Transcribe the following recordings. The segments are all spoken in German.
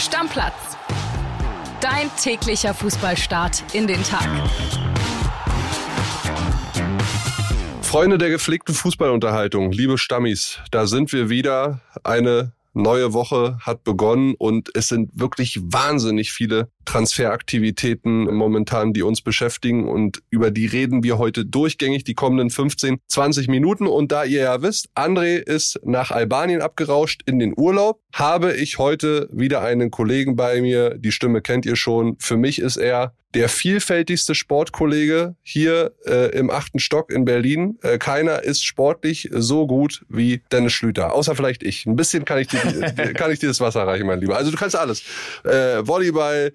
Stammplatz. Dein täglicher Fußballstart in den Tag. Freunde der gepflegten Fußballunterhaltung, liebe Stammis, da sind wir wieder. Eine neue Woche hat begonnen und es sind wirklich wahnsinnig viele Transferaktivitäten momentan, die uns beschäftigen und über die reden wir heute durchgängig die kommenden 15, 20 Minuten. Und da ihr ja wisst, André ist nach Albanien abgerauscht in den Urlaub, habe ich heute wieder einen Kollegen bei mir. Die Stimme kennt ihr schon. Für mich ist er der vielfältigste Sportkollege hier äh, im achten Stock in Berlin. Äh, keiner ist sportlich so gut wie Dennis Schlüter, außer vielleicht ich. Ein bisschen kann ich dir, kann ich dir das Wasser reichen, mein Lieber. Also du kannst alles. Äh, Volleyball,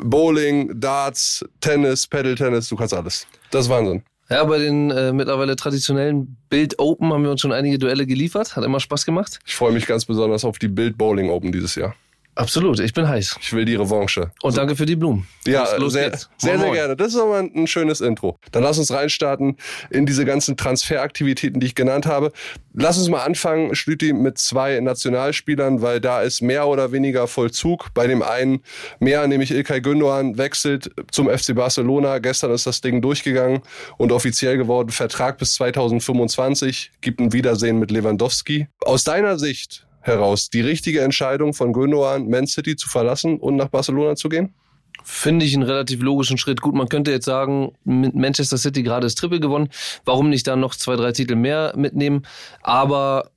Bowling, Darts, Tennis, Paddle-Tennis, du kannst alles. Das ist Wahnsinn. Ja, bei den äh, mittlerweile traditionellen Bild Open haben wir uns schon einige Duelle geliefert. Hat immer Spaß gemacht. Ich freue mich ganz besonders auf die Bild Bowling Open dieses Jahr. Absolut, ich bin heiß. Ich will die Revanche. Und so. danke für die Blumen. Ja, los, sehr, geht's. sehr, sehr gerne. Das ist aber ein schönes Intro. Dann lass uns reinstarten in diese ganzen Transferaktivitäten, die ich genannt habe. Lass uns mal anfangen, Schlüti, mit zwei Nationalspielern, weil da ist mehr oder weniger Vollzug. Bei dem einen mehr, nämlich Ilkay Gündoğan, wechselt zum FC Barcelona. Gestern ist das Ding durchgegangen und offiziell geworden. Vertrag bis 2025, gibt ein Wiedersehen mit Lewandowski. Aus deiner Sicht, heraus die richtige Entscheidung von Gündogan, Man City zu verlassen und nach Barcelona zu gehen? Finde ich einen relativ logischen Schritt. Gut, man könnte jetzt sagen, mit Manchester City gerade das Triple gewonnen. Warum nicht dann noch zwei, drei Titel mehr mitnehmen? Aber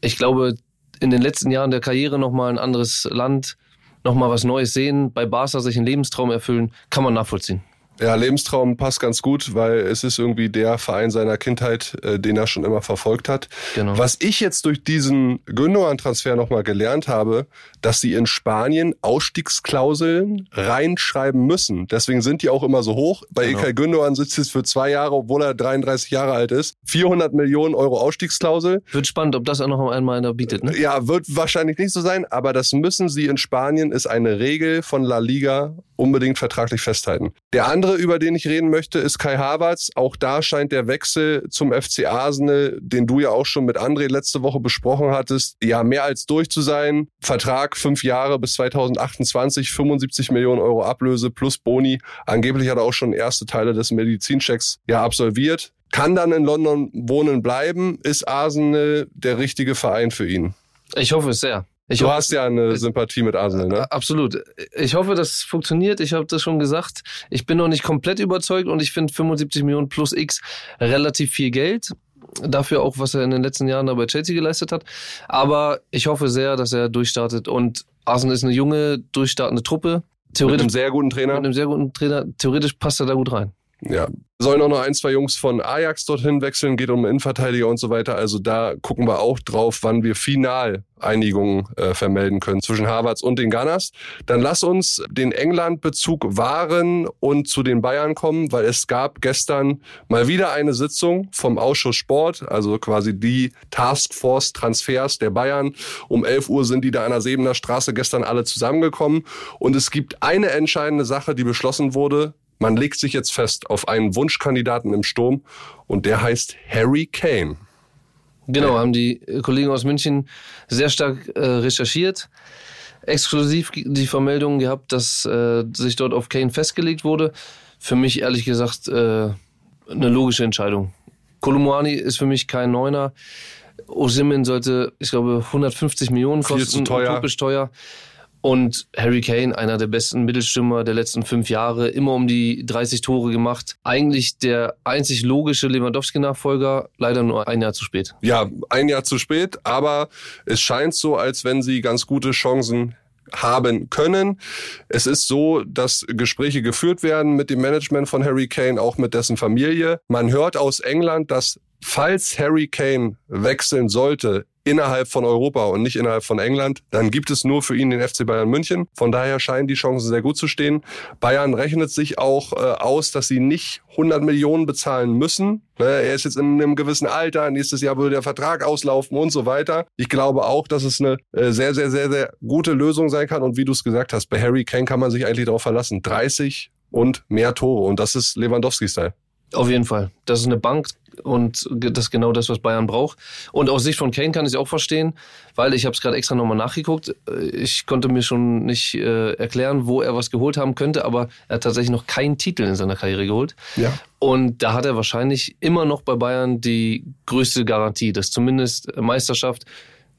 ich glaube, in den letzten Jahren der Karriere nochmal ein anderes Land, nochmal was Neues sehen, bei Barca sich einen Lebenstraum erfüllen, kann man nachvollziehen. Ja, Lebenstraum passt ganz gut, weil es ist irgendwie der Verein seiner Kindheit, äh, den er schon immer verfolgt hat. Genau. Was ich jetzt durch diesen Gündogan-Transfer nochmal gelernt habe, dass sie in Spanien Ausstiegsklauseln reinschreiben müssen. Deswegen sind die auch immer so hoch. Bei genau. Ilkay Gündogan sitzt es für zwei Jahre, obwohl er 33 Jahre alt ist. 400 Millionen Euro Ausstiegsklausel. Wird spannend, ob das auch noch einmal einer bietet, ne? Ja, wird wahrscheinlich nicht so sein, aber das müssen sie in Spanien, ist eine Regel von La Liga unbedingt vertraglich festhalten. Der andere, über den ich reden möchte, ist Kai Havertz. Auch da scheint der Wechsel zum FC Arsenal, den du ja auch schon mit André letzte Woche besprochen hattest, ja mehr als durch zu sein. Vertrag fünf Jahre bis 2028, 75 Millionen Euro Ablöse plus Boni. Angeblich hat er auch schon erste Teile des Medizinchecks ja absolviert. Kann dann in London wohnen bleiben. Ist Arsenal der richtige Verein für ihn? Ich hoffe es sehr. Ich du hast ja eine Sympathie mit Arsenal, ne? Absolut. Ich hoffe, das funktioniert. Ich habe das schon gesagt. Ich bin noch nicht komplett überzeugt und ich finde 75 Millionen plus X relativ viel Geld. Dafür auch, was er in den letzten Jahren da bei Chelsea geleistet hat. Aber ich hoffe sehr, dass er durchstartet. Und Arsenal ist eine junge, durchstartende Truppe. Theoretisch, mit einem sehr guten Trainer. Mit einem sehr guten Trainer. Theoretisch passt er da gut rein. Ja, sollen auch noch ein, zwei Jungs von Ajax dorthin wechseln, geht um Innenverteidiger und so weiter. Also da gucken wir auch drauf, wann wir final Einigungen äh, vermelden können zwischen Harvards und den Gunners. Dann lass uns den England-Bezug wahren und zu den Bayern kommen, weil es gab gestern mal wieder eine Sitzung vom Ausschuss Sport, also quasi die Taskforce Transfers der Bayern. Um 11 Uhr sind die da an der Sebener Straße gestern alle zusammengekommen und es gibt eine entscheidende Sache, die beschlossen wurde man legt sich jetzt fest auf einen Wunschkandidaten im Sturm und der heißt Harry Kane. Genau, haben die Kollegen aus München sehr stark äh, recherchiert. Exklusiv die Vermeldung gehabt, dass äh, sich dort auf Kane festgelegt wurde. Für mich ehrlich gesagt äh, eine logische Entscheidung. Kolumani ist für mich kein Neuner. Osimin sollte, ich glaube, 150 Millionen kosten. Viel zu teuer. teuer. Und Harry Kane, einer der besten Mittelstürmer der letzten fünf Jahre, immer um die 30 Tore gemacht. Eigentlich der einzig logische Lewandowski-Nachfolger, leider nur ein Jahr zu spät. Ja, ein Jahr zu spät, aber es scheint so, als wenn sie ganz gute Chancen haben können. Es ist so, dass Gespräche geführt werden mit dem Management von Harry Kane, auch mit dessen Familie. Man hört aus England, dass falls Harry Kane wechseln sollte innerhalb von Europa und nicht innerhalb von England, dann gibt es nur für ihn den FC Bayern München. Von daher scheinen die Chancen sehr gut zu stehen. Bayern rechnet sich auch äh, aus, dass sie nicht 100 Millionen bezahlen müssen. Ne, er ist jetzt in einem gewissen Alter, nächstes Jahr würde der Vertrag auslaufen und so weiter. Ich glaube auch, dass es eine äh, sehr, sehr, sehr, sehr gute Lösung sein kann. Und wie du es gesagt hast, bei Harry Kane kann man sich eigentlich darauf verlassen. 30 und mehr Tore. Und das ist Lewandowski-Style. Auf jeden Fall. Das ist eine Bank und das ist genau das, was Bayern braucht. Und aus Sicht von Kane kann ich es auch verstehen, weil ich habe es gerade extra nochmal nachgeguckt. Ich konnte mir schon nicht äh, erklären, wo er was geholt haben könnte, aber er hat tatsächlich noch keinen Titel in seiner Karriere geholt. Ja. Und da hat er wahrscheinlich immer noch bei Bayern die größte Garantie, dass zumindest Meisterschaft,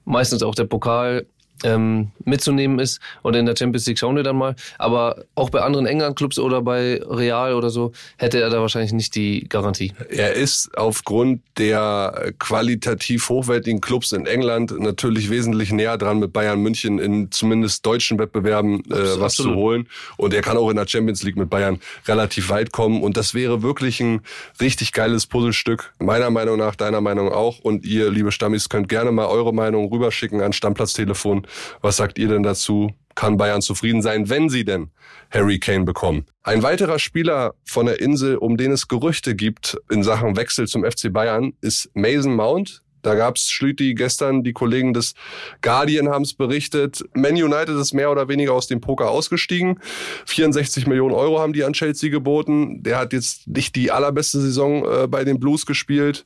meistens auch der Pokal ähm, mitzunehmen ist. Und in der Champions League schauen wir dann mal. Aber auch bei anderen England-Clubs oder bei Real oder so hätte er da wahrscheinlich nicht die Garantie. Er ist aufgrund der qualitativ hochwertigen Clubs in England natürlich wesentlich näher dran mit Bayern München in zumindest deutschen Wettbewerben äh, was Absolut. zu holen. Und er kann auch in der Champions League mit Bayern relativ weit kommen. Und das wäre wirklich ein richtig geiles Puzzlestück. Meiner Meinung nach, deiner Meinung auch. Und ihr, liebe Stammis, könnt gerne mal eure Meinung rüberschicken an Stammplatztelefon was sagt ihr denn dazu? Kann Bayern zufrieden sein, wenn sie denn Harry Kane bekommen? Ein weiterer Spieler von der Insel, um den es Gerüchte gibt in Sachen Wechsel zum FC Bayern, ist Mason Mount. Da gab's Schlüti gestern, die Kollegen des Guardian haben es berichtet. Man United ist mehr oder weniger aus dem Poker ausgestiegen. 64 Millionen Euro haben die an Chelsea geboten. Der hat jetzt nicht die allerbeste Saison äh, bei den Blues gespielt.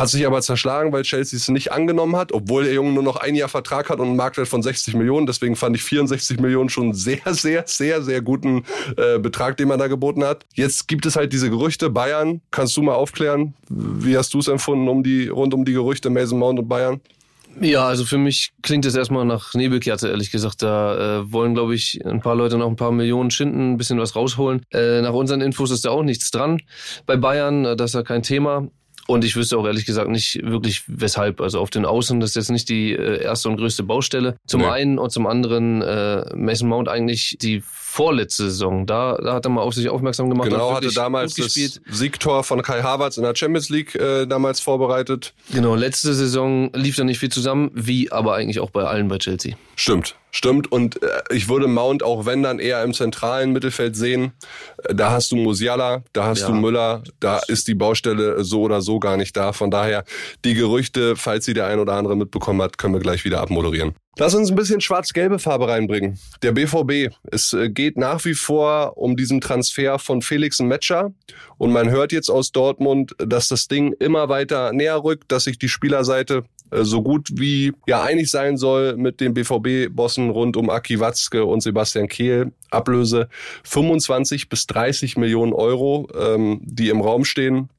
Hat sich aber zerschlagen, weil Chelsea es nicht angenommen hat, obwohl der Junge nur noch ein Jahr Vertrag hat und einen Marktwert von 60 Millionen. Deswegen fand ich 64 Millionen schon sehr, sehr, sehr, sehr guten äh, Betrag, den man da geboten hat. Jetzt gibt es halt diese Gerüchte. Bayern, kannst du mal aufklären? Wie hast du es empfunden um die, rund um die Gerüchte Mason Mount und Bayern? Ja, also für mich klingt es erstmal nach Nebelkerze, ehrlich gesagt. Da äh, wollen, glaube ich, ein paar Leute noch ein paar Millionen schinden, ein bisschen was rausholen. Äh, nach unseren Infos ist da auch nichts dran. Bei Bayern, äh, das ist ja kein Thema. Und ich wüsste auch ehrlich gesagt nicht wirklich weshalb. Also auf den Außen das ist jetzt nicht die äh, erste und größte Baustelle. Zum nee. einen und zum anderen äh, Mason Mount eigentlich die vorletzte Saison. Da, da hat er mal auf sich aufmerksam gemacht. Genau, hatte damals das Siegtor von Kai Havertz in der Champions League äh, damals vorbereitet. Genau, letzte Saison lief da nicht viel zusammen, wie aber eigentlich auch bei allen bei Chelsea. Stimmt, stimmt. Und äh, ich würde Mount auch wenn dann eher im zentralen Mittelfeld sehen. Äh, da hast du Musiala, da hast ja. du Müller, da ist die Baustelle so oder so gar nicht da. Von daher die Gerüchte, falls sie der ein oder andere mitbekommen hat, können wir gleich wieder abmoderieren. Lass uns ein bisschen schwarz-gelbe Farbe reinbringen. Der BVB. Es äh, geht nach wie vor um diesen Transfer von Felix Metscher. Und man hört jetzt aus Dortmund, dass das Ding immer weiter näher rückt, dass sich die Spielerseite äh, so gut wie ja einig sein soll mit den BVB-Bossen rund um Aki Watzke und Sebastian Kehl. Ablöse 25 bis 30 Millionen Euro, ähm, die im Raum stehen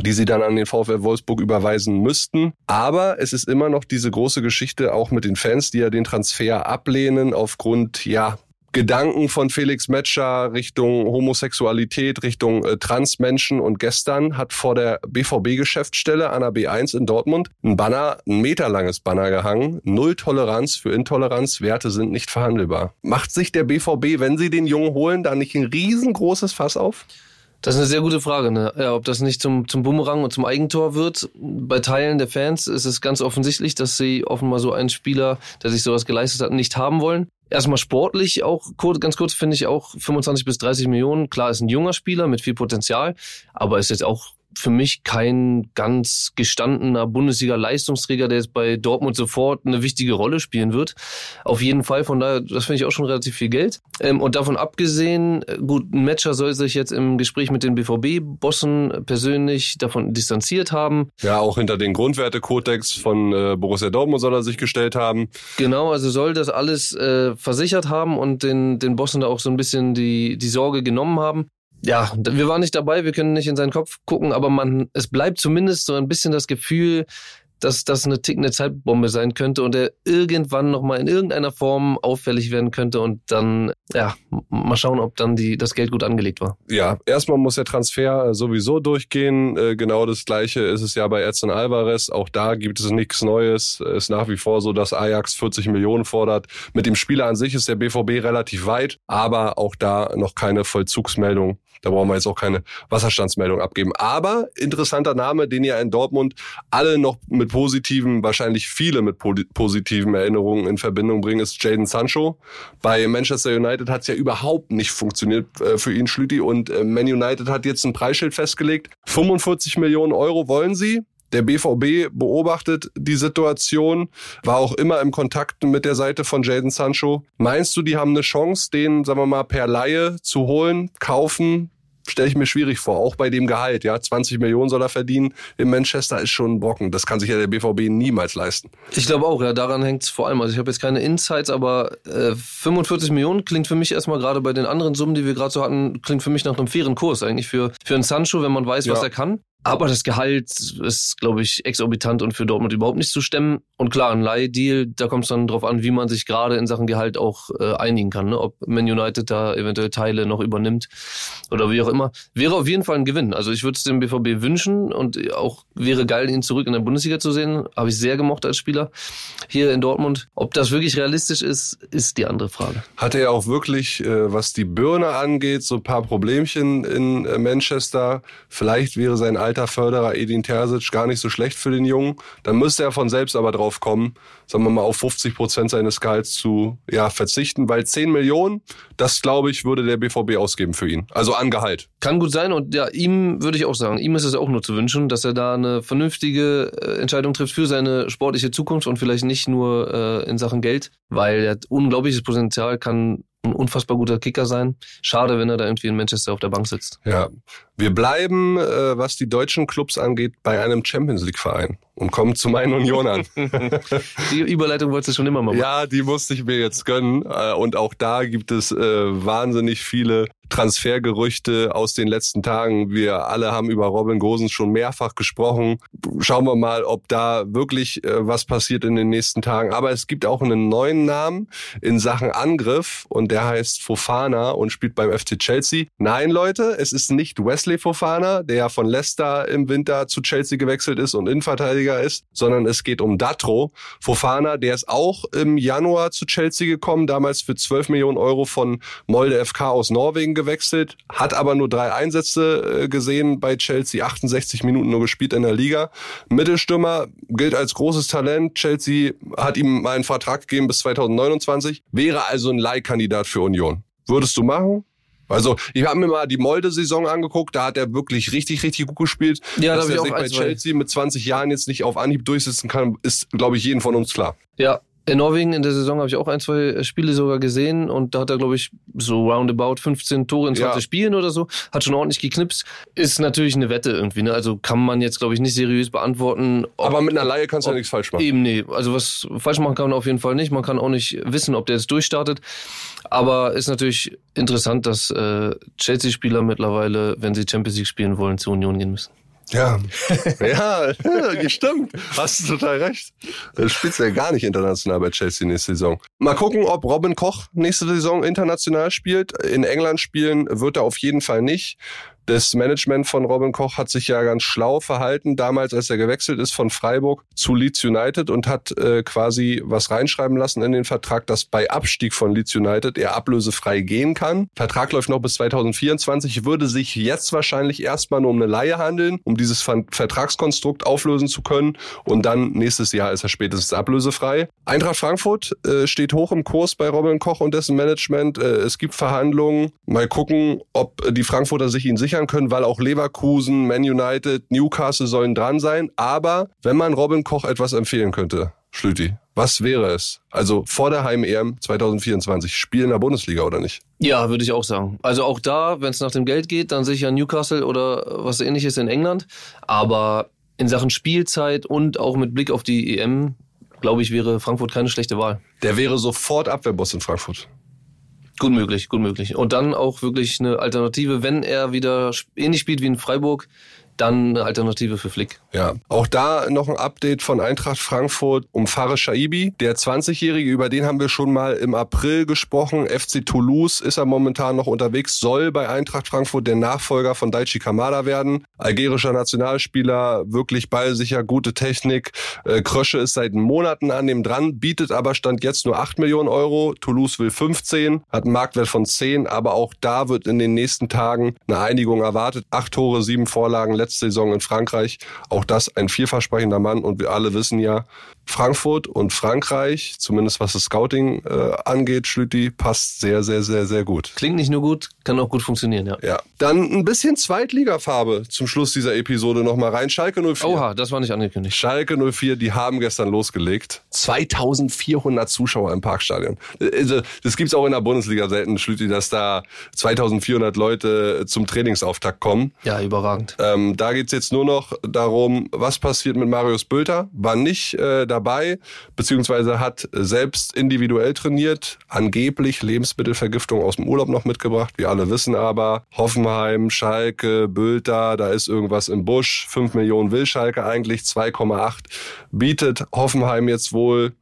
die sie dann an den VfL Wolfsburg überweisen müssten. Aber es ist immer noch diese große Geschichte auch mit den Fans, die ja den Transfer ablehnen aufgrund, ja, Gedanken von Felix Metscher Richtung Homosexualität, Richtung äh, Transmenschen. Und gestern hat vor der BVB-Geschäftsstelle an der B1 in Dortmund ein Banner, ein meterlanges Banner gehangen. Null Toleranz für Intoleranz. Werte sind nicht verhandelbar. Macht sich der BVB, wenn sie den Jungen holen, da nicht ein riesengroßes Fass auf? Das ist eine sehr gute Frage, ne? Ja, ob das nicht zum, zum Bumerang und zum Eigentor wird. Bei Teilen der Fans ist es ganz offensichtlich, dass sie offenbar so einen Spieler, der sich sowas geleistet hat, nicht haben wollen. Erstmal sportlich auch kurz, ganz kurz finde ich auch 25 bis 30 Millionen. Klar, ist ein junger Spieler mit viel Potenzial, aber ist jetzt auch für mich kein ganz gestandener Bundesliga-Leistungsträger, der jetzt bei Dortmund sofort eine wichtige Rolle spielen wird. Auf jeden Fall, von daher, das finde ich auch schon relativ viel Geld. Ähm, und davon abgesehen, äh, gut, ein Matcher soll sich jetzt im Gespräch mit den BVB-Bossen persönlich davon distanziert haben. Ja, auch hinter den Grundwertekodex von äh, Borussia Dortmund soll er sich gestellt haben. Genau, also soll das alles äh, versichert haben und den, den Bossen da auch so ein bisschen die, die Sorge genommen haben ja, wir waren nicht dabei, wir können nicht in seinen Kopf gucken, aber man, es bleibt zumindest so ein bisschen das Gefühl, dass das eine tickende Zeitbombe sein könnte und er irgendwann nochmal in irgendeiner Form auffällig werden könnte und dann, ja, mal schauen, ob dann die, das Geld gut angelegt war. Ja, erstmal muss der Transfer sowieso durchgehen. Äh, genau das Gleiche ist es ja bei Edson Alvarez. Auch da gibt es nichts Neues. Es ist nach wie vor so, dass Ajax 40 Millionen fordert. Mit dem Spieler an sich ist der BVB relativ weit, aber auch da noch keine Vollzugsmeldung da brauchen wir jetzt auch keine Wasserstandsmeldung abgeben. Aber interessanter Name, den ja in Dortmund alle noch mit positiven, wahrscheinlich viele mit positiven Erinnerungen in Verbindung bringen, ist Jaden Sancho. Bei Manchester United hat es ja überhaupt nicht funktioniert äh, für ihn, Schlüti. Und äh, Man United hat jetzt ein Preisschild festgelegt. 45 Millionen Euro wollen sie. Der BVB beobachtet die Situation, war auch immer im Kontakt mit der Seite von Jaden Sancho. Meinst du, die haben eine Chance, den, sagen wir mal, per Laie zu holen, kaufen, stelle ich mir schwierig vor, auch bei dem Gehalt. Ja, 20 Millionen soll er verdienen. In Manchester ist schon ein Brocken. Das kann sich ja der BVB niemals leisten. Ich glaube auch, ja, daran hängt es vor allem. Also ich habe jetzt keine Insights, aber äh, 45 Millionen klingt für mich erstmal gerade bei den anderen Summen, die wir gerade so hatten, klingt für mich nach einem fairen Kurs eigentlich für, für einen Sancho, wenn man weiß, ja. was er kann. Aber das Gehalt ist, glaube ich, exorbitant und für Dortmund überhaupt nicht zu stemmen. Und klar, ein Leihdeal, da kommt es dann drauf an, wie man sich gerade in Sachen Gehalt auch äh, einigen kann. Ne? Ob Man United da eventuell Teile noch übernimmt oder wie auch immer. Wäre auf jeden Fall ein Gewinn. Also ich würde es dem BVB wünschen und auch wäre geil, ihn zurück in der Bundesliga zu sehen. Habe ich sehr gemocht als Spieler hier in Dortmund. Ob das wirklich realistisch ist, ist die andere Frage. Hatte er auch wirklich, äh, was die Birne angeht, so ein paar Problemchen in äh, Manchester. Vielleicht wäre sein Alter alter Förderer Edin Terzic gar nicht so schlecht für den Jungen. Dann müsste er von selbst aber drauf kommen, sagen wir mal, auf 50 Prozent seines Gehalts zu ja, verzichten, weil 10 Millionen, das glaube ich, würde der BVB ausgeben für ihn. Also an Gehalt. Kann gut sein und ja, ihm würde ich auch sagen, ihm ist es auch nur zu wünschen, dass er da eine vernünftige äh, Entscheidung trifft für seine sportliche Zukunft und vielleicht nicht nur äh, in Sachen Geld, weil er hat unglaubliches Potenzial, kann ein unfassbar guter Kicker sein. Schade, wenn er da irgendwie in Manchester auf der Bank sitzt. Ja, wir bleiben, äh, was die deutschen Clubs angeht, bei einem Champions League Verein und kommen zu meinen Unionern. die Überleitung wolltest du schon immer mal machen. Ja, die musste ich mir jetzt gönnen. Äh, und auch da gibt es äh, wahnsinnig viele Transfergerüchte aus den letzten Tagen. Wir alle haben über Robin Gosens schon mehrfach gesprochen. Schauen wir mal, ob da wirklich äh, was passiert in den nächsten Tagen. Aber es gibt auch einen neuen Namen in Sachen Angriff und der heißt Fofana und spielt beim FC Chelsea. Nein, Leute, es ist nicht Wesley Fofana, der von Leicester im Winter zu Chelsea gewechselt ist und Innenverteidiger ist, sondern es geht um Datro Fofana. Der ist auch im Januar zu Chelsea gekommen, damals für 12 Millionen Euro von Molde FK aus Norwegen gewechselt, hat aber nur drei Einsätze äh, gesehen bei Chelsea, 68 Minuten nur gespielt in der Liga. Mittelstürmer gilt als großes Talent. Chelsea hat ihm mal einen Vertrag gegeben bis 2029, wäre also ein Leihkandidat für Union. Würdest du machen? Also ich habe mir mal die Molde-Saison angeguckt, da hat er wirklich richtig, richtig gut gespielt. Ja, Dass er sich bei Chelsea mit 20 Jahren jetzt nicht auf Anhieb durchsetzen kann, ist, glaube ich, jedem von uns klar. Ja, in Norwegen in der Saison habe ich auch ein, zwei Spiele sogar gesehen und da hat er, glaube ich, so roundabout 15 Tore in 20 ja. Spielen oder so. Hat schon ordentlich geknipst. Ist natürlich eine Wette irgendwie, ne? Also kann man jetzt, glaube ich, nicht seriös beantworten. Ob, Aber mit einer Laie kannst du ja nichts falsch machen. Eben, nee. Also was falsch machen kann man auf jeden Fall nicht. Man kann auch nicht wissen, ob der jetzt durchstartet. Aber ist natürlich interessant, dass äh, Chelsea-Spieler mittlerweile, wenn sie Champions League spielen wollen, zur Union gehen müssen. Ja, ja, stimmt. Hast du total recht. Das spielt ja gar nicht international bei Chelsea nächste Saison. Mal gucken, ob Robin Koch nächste Saison international spielt. In England spielen wird er auf jeden Fall nicht. Das Management von Robin Koch hat sich ja ganz schlau verhalten, damals als er gewechselt ist von Freiburg zu Leeds United und hat äh, quasi was reinschreiben lassen in den Vertrag, dass bei Abstieg von Leeds United er ablösefrei gehen kann. Vertrag läuft noch bis 2024, würde sich jetzt wahrscheinlich erstmal nur um eine Laie handeln, um dieses Vertragskonstrukt auflösen zu können und dann nächstes Jahr ist er spätestens ablösefrei. Eintracht Frankfurt äh, steht hoch im Kurs bei Robin Koch und dessen Management. Äh, es gibt Verhandlungen. Mal gucken, ob die Frankfurter sich ihn sicher sichern können, weil auch Leverkusen, Man United, Newcastle sollen dran sein. Aber wenn man Robin Koch etwas empfehlen könnte, Schlüti, was wäre es? Also vor der Heim-EM 2024, Spiel in der Bundesliga oder nicht? Ja, würde ich auch sagen. Also auch da, wenn es nach dem Geld geht, dann sicher Newcastle oder was ähnliches in England. Aber in Sachen Spielzeit und auch mit Blick auf die EM, glaube ich, wäre Frankfurt keine schlechte Wahl. Der wäre sofort Abwehrboss in Frankfurt. Gut möglich, gut möglich. Und dann auch wirklich eine Alternative, wenn er wieder ähnlich spielt wie in Freiburg, dann eine Alternative für Flick. Ja, auch da noch ein Update von Eintracht Frankfurt um Fares Shaibi. Der 20-Jährige, über den haben wir schon mal im April gesprochen. FC Toulouse ist er momentan noch unterwegs, soll bei Eintracht Frankfurt der Nachfolger von Daichi Kamada werden. Algerischer Nationalspieler, wirklich ballsicher, gute Technik. Äh, Krösche ist seit Monaten an dem dran, bietet aber Stand jetzt nur 8 Millionen Euro. Toulouse will 15, hat einen Marktwert von 10, aber auch da wird in den nächsten Tagen eine Einigung erwartet. Acht Tore, sieben Vorlagen, letzte Saison in Frankreich. Auch das ein vielversprechender Mann und wir alle wissen ja, Frankfurt und Frankreich, zumindest was das Scouting äh, angeht, Schlüti, passt sehr, sehr, sehr, sehr gut. Klingt nicht nur gut, kann auch gut funktionieren, ja. Ja. Dann ein bisschen Zweitligafarbe zum Schluss dieser Episode nochmal rein. Schalke 04. Oha, das war nicht angekündigt. Schalke 04, die haben gestern losgelegt. 2400 Zuschauer im Parkstadion. Also, das gibt's auch in der Bundesliga selten, Schlüti, dass da 2400 Leute zum Trainingsauftakt kommen. Ja, überragend. Ähm, da geht's jetzt nur noch darum, was passiert mit Marius Bülter. War nicht äh, dabei, beziehungsweise hat selbst individuell trainiert, angeblich Lebensmittelvergiftung aus dem Urlaub noch mitgebracht. Wir alle wissen aber, Hoffenheim, Schalke, Bülter, da ist irgendwas im Busch. 5 Millionen will Schalke eigentlich, 2,8 bietet Hoffenheim jetzt wohl.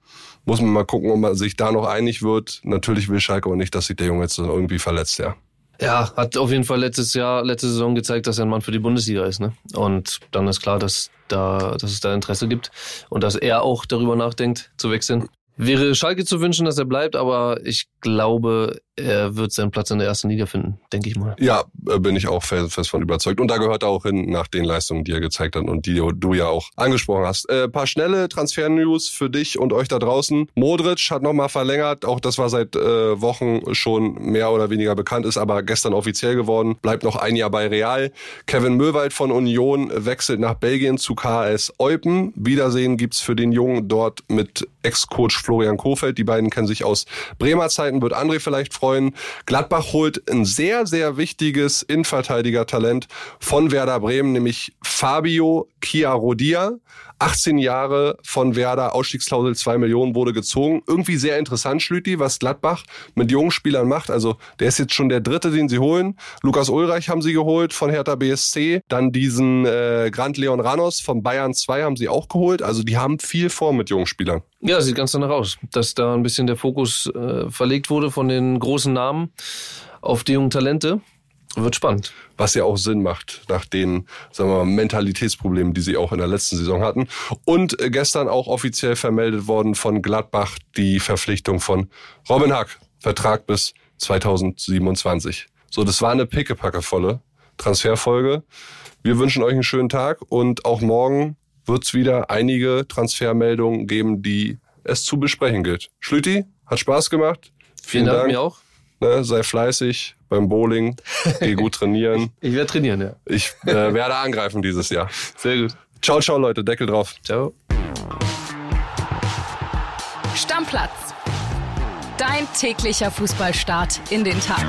Muss man mal gucken, ob man sich da noch einig wird. Natürlich will Schalke aber nicht, dass sich der Junge jetzt irgendwie verletzt, ja. Ja, hat auf jeden Fall letztes Jahr, letzte Saison gezeigt, dass er ein Mann für die Bundesliga ist. Ne? Und dann ist klar, dass, da, dass es da Interesse gibt und dass er auch darüber nachdenkt, zu wechseln. Wäre Schalke zu wünschen, dass er bleibt, aber ich glaube, er wird seinen Platz in der ersten Liga finden, denke ich mal. Ja, äh, bin ich auch fest von überzeugt. Und da gehört er auch hin nach den Leistungen, die er gezeigt hat und die du ja auch angesprochen hast. Äh, paar schnelle Transfer-News für dich und euch da draußen. Modric hat nochmal verlängert. Auch das war seit äh, Wochen schon mehr oder weniger bekannt, ist aber gestern offiziell geworden. Bleibt noch ein Jahr bei Real. Kevin Möwald von Union wechselt nach Belgien zu KS Eupen. Wiedersehen gibt's für den Jungen dort mit Ex-Coach Florian Kofeld. Die beiden kennen sich aus Bremer Zeiten. Wird André vielleicht freuen. Gladbach holt ein sehr, sehr wichtiges Innenverteidiger-Talent von Werder Bremen, nämlich Fabio Chiarodia. 18 Jahre von Werder, Ausstiegsklausel 2 Millionen wurde gezogen. Irgendwie sehr interessant, Schlüti, was Gladbach mit jungen Spielern macht. Also der ist jetzt schon der dritte, den sie holen. Lukas Ulreich haben sie geholt von Hertha BSC. Dann diesen äh, Grant Leon Ranos von Bayern 2 haben sie auch geholt. Also die haben viel vor mit jungen Spielern. Ja, sieht ganz danach aus, dass da ein bisschen der Fokus äh, verlegt wurde von den großen Namen auf die jungen Talente. Wird spannend. Was ja auch Sinn macht nach den, sagen wir mal, Mentalitätsproblemen, die sie auch in der letzten Saison hatten. Und äh, gestern auch offiziell vermeldet worden von Gladbach die Verpflichtung von Robin Hack. Vertrag bis 2027. So, das war eine pickepackevolle Transferfolge. Wir wünschen euch einen schönen Tag und auch morgen wird es wieder einige Transfermeldungen geben, die es zu besprechen gilt. Schlüti, hat Spaß gemacht. Vielen, Vielen Dank, Dank. mir auch. Ne, sei fleißig beim Bowling, geh gut trainieren. Ich werde trainieren, ja. Ich äh, werde angreifen dieses Jahr. Sehr gut. Ciao, ciao, Leute. Deckel drauf. Ciao. Stammplatz. Dein täglicher Fußballstart in den Tag.